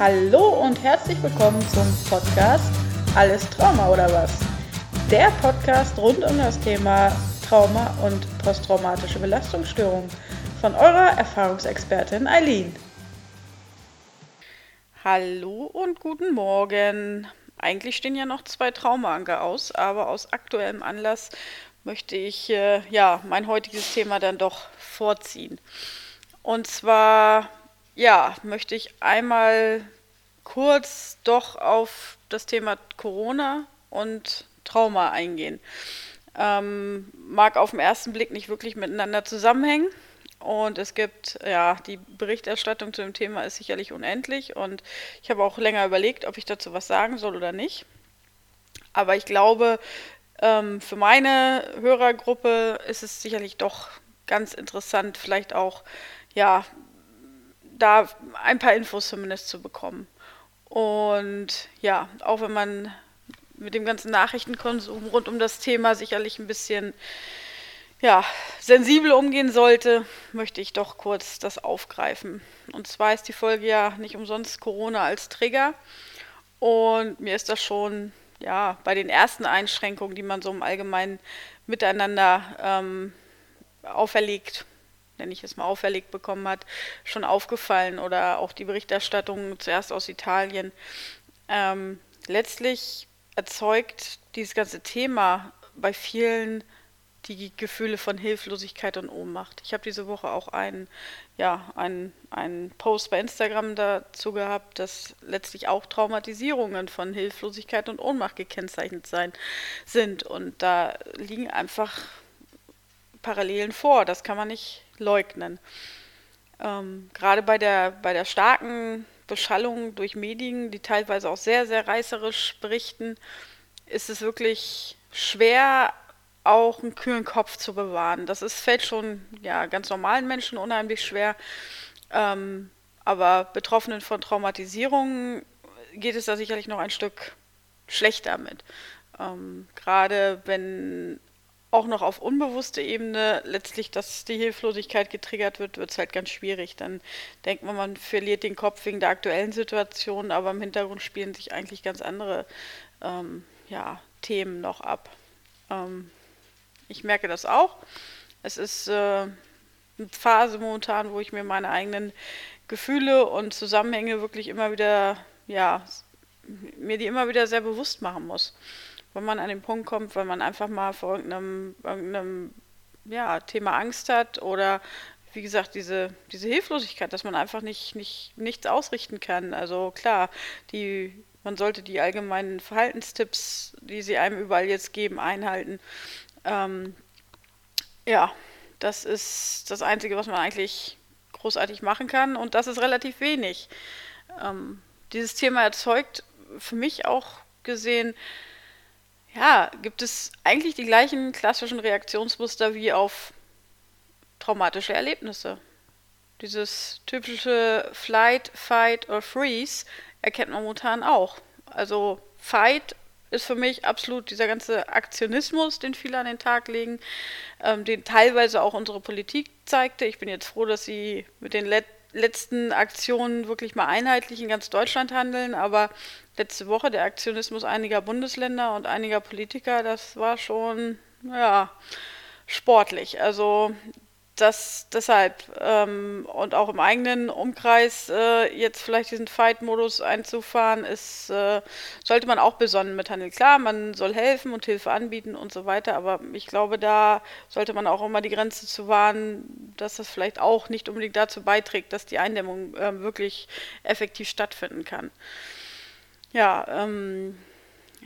Hallo und herzlich willkommen zum Podcast Alles Trauma oder was? Der Podcast rund um das Thema Trauma und posttraumatische Belastungsstörung von eurer Erfahrungsexpertin Eileen. Hallo und guten Morgen. Eigentlich stehen ja noch zwei Traumaanker aus, aber aus aktuellem Anlass möchte ich äh, ja mein heutiges Thema dann doch vorziehen. Und zwar ja, möchte ich einmal kurz doch auf das Thema Corona und Trauma eingehen. Ähm, mag auf den ersten Blick nicht wirklich miteinander zusammenhängen. Und es gibt, ja, die Berichterstattung zu dem Thema ist sicherlich unendlich. Und ich habe auch länger überlegt, ob ich dazu was sagen soll oder nicht. Aber ich glaube, ähm, für meine Hörergruppe ist es sicherlich doch ganz interessant, vielleicht auch, ja, da ein paar Infos zumindest zu bekommen. Und ja, auch wenn man mit dem ganzen Nachrichtenkonsum rund um das Thema sicherlich ein bisschen ja, sensibel umgehen sollte, möchte ich doch kurz das aufgreifen. Und zwar ist die Folge ja nicht umsonst Corona als Trigger. Und mir ist das schon ja, bei den ersten Einschränkungen, die man so im allgemeinen Miteinander ähm, auferlegt, nenne ich es mal, auferlegt bekommen hat, schon aufgefallen oder auch die Berichterstattung zuerst aus Italien. Ähm, letztlich erzeugt dieses ganze Thema bei vielen die Gefühle von Hilflosigkeit und Ohnmacht. Ich habe diese Woche auch einen, ja, einen, einen Post bei Instagram dazu gehabt, dass letztlich auch Traumatisierungen von Hilflosigkeit und Ohnmacht gekennzeichnet sein, sind. Und da liegen einfach Parallelen vor. Das kann man nicht leugnen. Ähm, Gerade bei der, bei der starken Beschallung durch Medien, die teilweise auch sehr, sehr reißerisch berichten, ist es wirklich schwer, auch einen kühlen Kopf zu bewahren. Das ist, fällt schon ja, ganz normalen Menschen unheimlich schwer. Ähm, aber Betroffenen von Traumatisierungen geht es da sicherlich noch ein Stück schlechter mit. Ähm, Gerade wenn auch noch auf unbewusste Ebene letztlich, dass die Hilflosigkeit getriggert wird, wird es halt ganz schwierig. Dann denkt man, man verliert den Kopf wegen der aktuellen Situation, aber im Hintergrund spielen sich eigentlich ganz andere ähm, ja, Themen noch ab. Ähm, ich merke das auch. Es ist äh, eine Phase momentan, wo ich mir meine eigenen Gefühle und Zusammenhänge wirklich immer wieder, ja, mir die immer wieder sehr bewusst machen muss wenn man an den Punkt kommt, weil man einfach mal vor irgendeinem, irgendeinem ja, Thema Angst hat oder wie gesagt, diese, diese Hilflosigkeit, dass man einfach nicht, nicht, nichts ausrichten kann. Also klar, die, man sollte die allgemeinen Verhaltenstipps, die sie einem überall jetzt geben, einhalten. Ähm, ja, das ist das Einzige, was man eigentlich großartig machen kann und das ist relativ wenig. Ähm, dieses Thema erzeugt für mich auch gesehen ja, gibt es eigentlich die gleichen klassischen Reaktionsmuster wie auf traumatische Erlebnisse. Dieses typische Flight, Fight or Freeze erkennt man momentan auch. Also Fight ist für mich absolut dieser ganze Aktionismus, den viele an den Tag legen, ähm, den teilweise auch unsere Politik zeigte. Ich bin jetzt froh, dass sie mit den Let letzten Aktionen wirklich mal einheitlich in ganz Deutschland handeln, aber letzte Woche der Aktionismus einiger Bundesländer und einiger Politiker, das war schon, ja, sportlich. Also das deshalb ähm, und auch im eigenen Umkreis äh, jetzt vielleicht diesen Fight-Modus einzufahren, ist, äh, sollte man auch besonnen mithandeln. Klar, man soll helfen und Hilfe anbieten und so weiter, aber ich glaube, da sollte man auch immer die Grenze zu wahren, dass das vielleicht auch nicht unbedingt dazu beiträgt, dass die Eindämmung äh, wirklich effektiv stattfinden kann. Ja, ähm,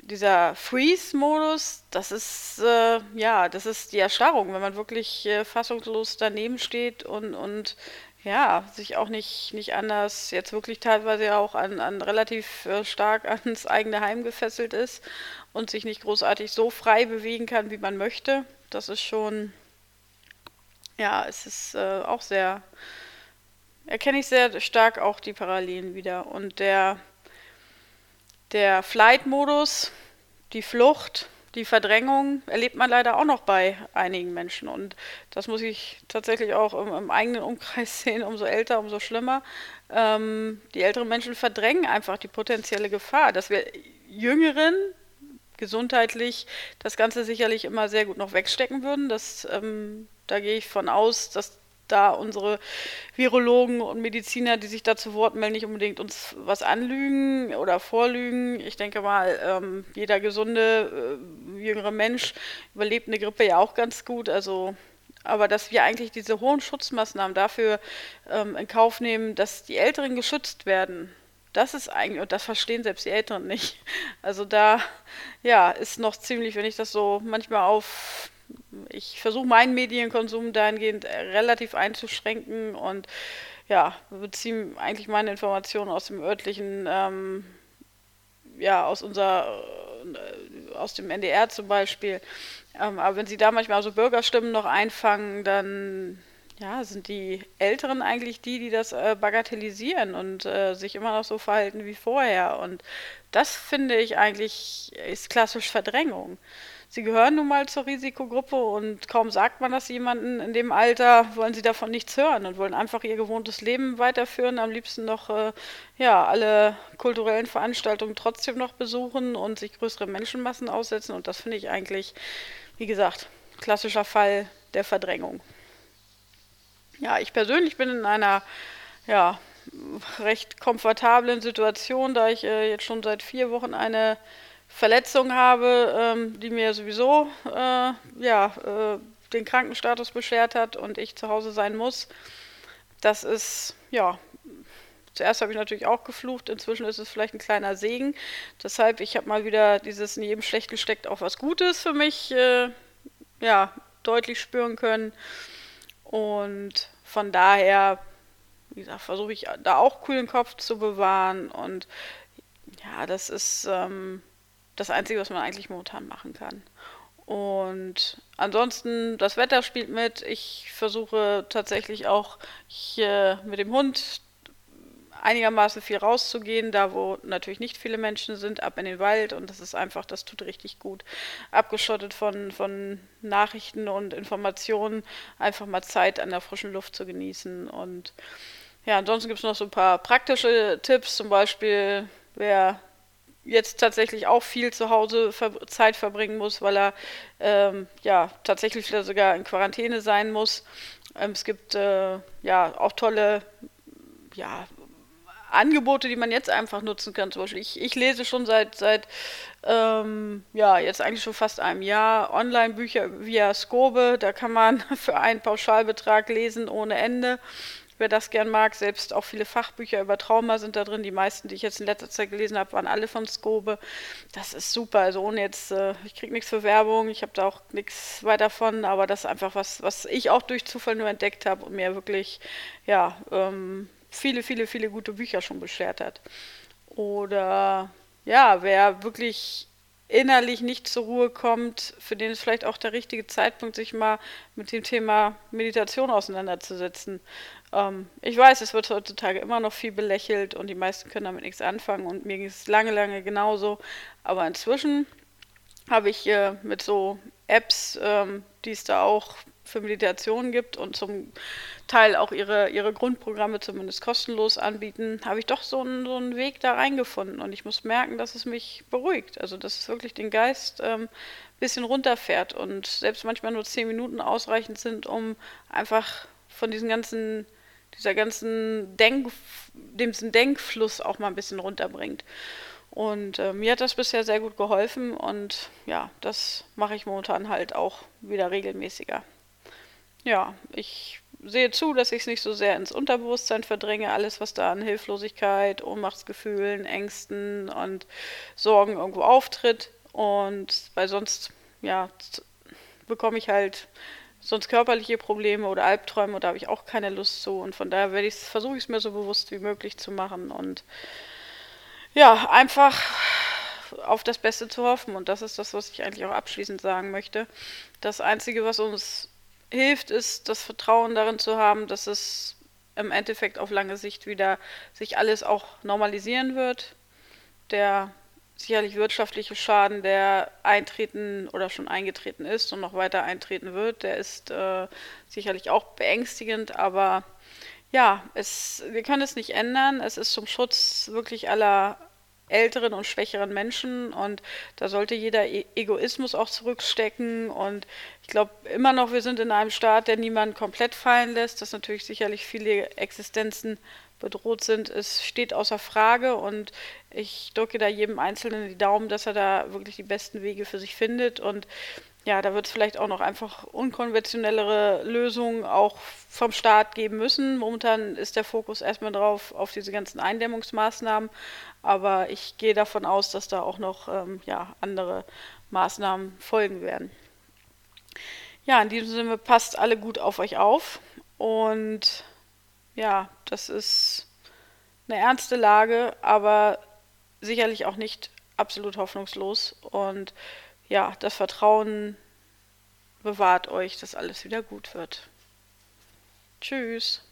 dieser Freeze-Modus, das ist äh, ja, das ist die Erstarrung, wenn man wirklich äh, fassungslos daneben steht und, und ja, sich auch nicht, nicht anders, jetzt wirklich teilweise auch an, an relativ äh, stark ans eigene Heim gefesselt ist und sich nicht großartig so frei bewegen kann, wie man möchte. Das ist schon, ja, es ist äh, auch sehr, erkenne ich sehr stark auch die Parallelen wieder. Und der der Flight-Modus, die Flucht, die Verdrängung erlebt man leider auch noch bei einigen Menschen. Und das muss ich tatsächlich auch im, im eigenen Umkreis sehen. Umso älter, umso schlimmer. Ähm, die älteren Menschen verdrängen einfach die potenzielle Gefahr, dass wir Jüngeren gesundheitlich das Ganze sicherlich immer sehr gut noch wegstecken würden. Das, ähm, da gehe ich von aus, dass da unsere Virologen und Mediziner, die sich da zu Wort melden, nicht unbedingt uns was anlügen oder vorlügen. Ich denke mal, ähm, jeder gesunde äh, jüngere Mensch überlebt eine Grippe ja auch ganz gut. Also, aber dass wir eigentlich diese hohen Schutzmaßnahmen dafür ähm, in Kauf nehmen, dass die Älteren geschützt werden, das ist eigentlich, und das verstehen selbst die Älteren nicht. Also da, ja, ist noch ziemlich, wenn ich das so manchmal auf ich versuche meinen Medienkonsum dahingehend äh, relativ einzuschränken und ja, beziehe eigentlich meine Informationen aus dem örtlichen, ähm, ja, aus unserer, äh, aus dem NDR zum Beispiel. Ähm, aber wenn Sie da manchmal so Bürgerstimmen noch einfangen, dann ja, sind die Älteren eigentlich die, die das äh, bagatellisieren und äh, sich immer noch so verhalten wie vorher. Und das finde ich eigentlich ist klassisch Verdrängung sie gehören nun mal zur Risikogruppe und kaum sagt man das jemandem in dem Alter, wollen sie davon nichts hören und wollen einfach ihr gewohntes Leben weiterführen, am liebsten noch äh, ja, alle kulturellen Veranstaltungen trotzdem noch besuchen und sich größere Menschenmassen aussetzen und das finde ich eigentlich, wie gesagt, klassischer Fall der Verdrängung. Ja, ich persönlich bin in einer ja, recht komfortablen Situation, da ich äh, jetzt schon seit vier Wochen eine Verletzung habe, ähm, die mir sowieso äh, ja, äh, den Krankenstatus beschert hat und ich zu Hause sein muss. Das ist, ja, zuerst habe ich natürlich auch geflucht, inzwischen ist es vielleicht ein kleiner Segen. Deshalb, ich habe mal wieder dieses in jedem Schlechten steckt auch was Gutes für mich, äh, ja, deutlich spüren können. Und von daher, wie gesagt, versuche ich da auch kühlen Kopf zu bewahren und ja, das ist, ähm, das Einzige, was man eigentlich momentan machen kann. Und ansonsten, das Wetter spielt mit. Ich versuche tatsächlich auch hier mit dem Hund einigermaßen viel rauszugehen, da wo natürlich nicht viele Menschen sind, ab in den Wald und das ist einfach, das tut richtig gut. Abgeschottet von, von Nachrichten und Informationen, einfach mal Zeit an der frischen Luft zu genießen. Und ja, ansonsten gibt es noch so ein paar praktische Tipps, zum Beispiel, wer jetzt tatsächlich auch viel zu Hause ver Zeit verbringen muss, weil er ähm, ja tatsächlich sogar in Quarantäne sein muss. Ähm, es gibt äh, ja auch tolle ja, Angebote, die man jetzt einfach nutzen kann. Zum Beispiel, ich, ich lese schon seit, seit ähm, ja, jetzt eigentlich schon fast einem Jahr Online-Bücher via Scobe. Da kann man für einen Pauschalbetrag lesen ohne Ende wer das gern mag. Selbst auch viele Fachbücher über Trauma sind da drin. Die meisten, die ich jetzt in letzter Zeit gelesen habe, waren alle von Skobe. Das ist super. Also ohne jetzt, äh, ich kriege nichts für Werbung, ich habe da auch nichts weiter von, aber das ist einfach was, was ich auch durch Zufall nur entdeckt habe und mir wirklich, ja, ähm, viele, viele, viele gute Bücher schon beschert hat. Oder ja, wer wirklich innerlich nicht zur Ruhe kommt, für den ist vielleicht auch der richtige Zeitpunkt, sich mal mit dem Thema Meditation auseinanderzusetzen. Ähm, ich weiß, es wird heutzutage immer noch viel belächelt und die meisten können damit nichts anfangen und mir ging es lange, lange genauso. Aber inzwischen habe ich äh, mit so Apps, ähm, die es da auch für Meditation gibt und zum Teil auch ihre, ihre Grundprogramme zumindest kostenlos anbieten, habe ich doch so einen, so einen Weg da reingefunden. Und ich muss merken, dass es mich beruhigt. Also, dass es wirklich den Geist ein ähm, bisschen runterfährt und selbst manchmal nur zehn Minuten ausreichend sind, um einfach von diesen ganzen dieser ganzen Denk, dem Denkfluss auch mal ein bisschen runterbringt. Und äh, mir hat das bisher sehr gut geholfen und ja, das mache ich momentan halt auch wieder regelmäßiger. Ja, ich sehe zu, dass ich es nicht so sehr ins Unterbewusstsein verdränge, alles, was da an Hilflosigkeit, Ohnmachtsgefühlen, Ängsten und Sorgen irgendwo auftritt. Und weil sonst, ja, bekomme ich halt sonst körperliche Probleme oder Albträume, da habe ich auch keine Lust zu. Und von daher versuche ich es mir so bewusst wie möglich zu machen und ja, einfach auf das Beste zu hoffen. Und das ist das, was ich eigentlich auch abschließend sagen möchte. Das Einzige, was uns hilft, ist das Vertrauen darin zu haben, dass es im Endeffekt auf lange Sicht wieder sich alles auch normalisieren wird. Der sicherlich wirtschaftliche Schaden, der eintreten oder schon eingetreten ist und noch weiter eintreten wird, der ist äh, sicherlich auch beängstigend, aber ja, es, wir können es nicht ändern. Es ist zum Schutz wirklich aller älteren und schwächeren Menschen. Und da sollte jeder e Egoismus auch zurückstecken. Und ich glaube immer noch, wir sind in einem Staat, der niemanden komplett fallen lässt, dass natürlich sicherlich viele Existenzen bedroht sind, es steht außer Frage. Und ich drücke da jedem Einzelnen die Daumen, dass er da wirklich die besten Wege für sich findet. Und ja, da wird es vielleicht auch noch einfach unkonventionellere Lösungen auch vom Staat geben müssen. Momentan ist der Fokus erstmal drauf auf diese ganzen Eindämmungsmaßnahmen, aber ich gehe davon aus, dass da auch noch ähm, ja, andere Maßnahmen folgen werden. Ja, in diesem Sinne passt alle gut auf euch auf und ja, das ist eine ernste Lage, aber sicherlich auch nicht absolut hoffnungslos. Und ja, das Vertrauen bewahrt euch, dass alles wieder gut wird. Tschüss.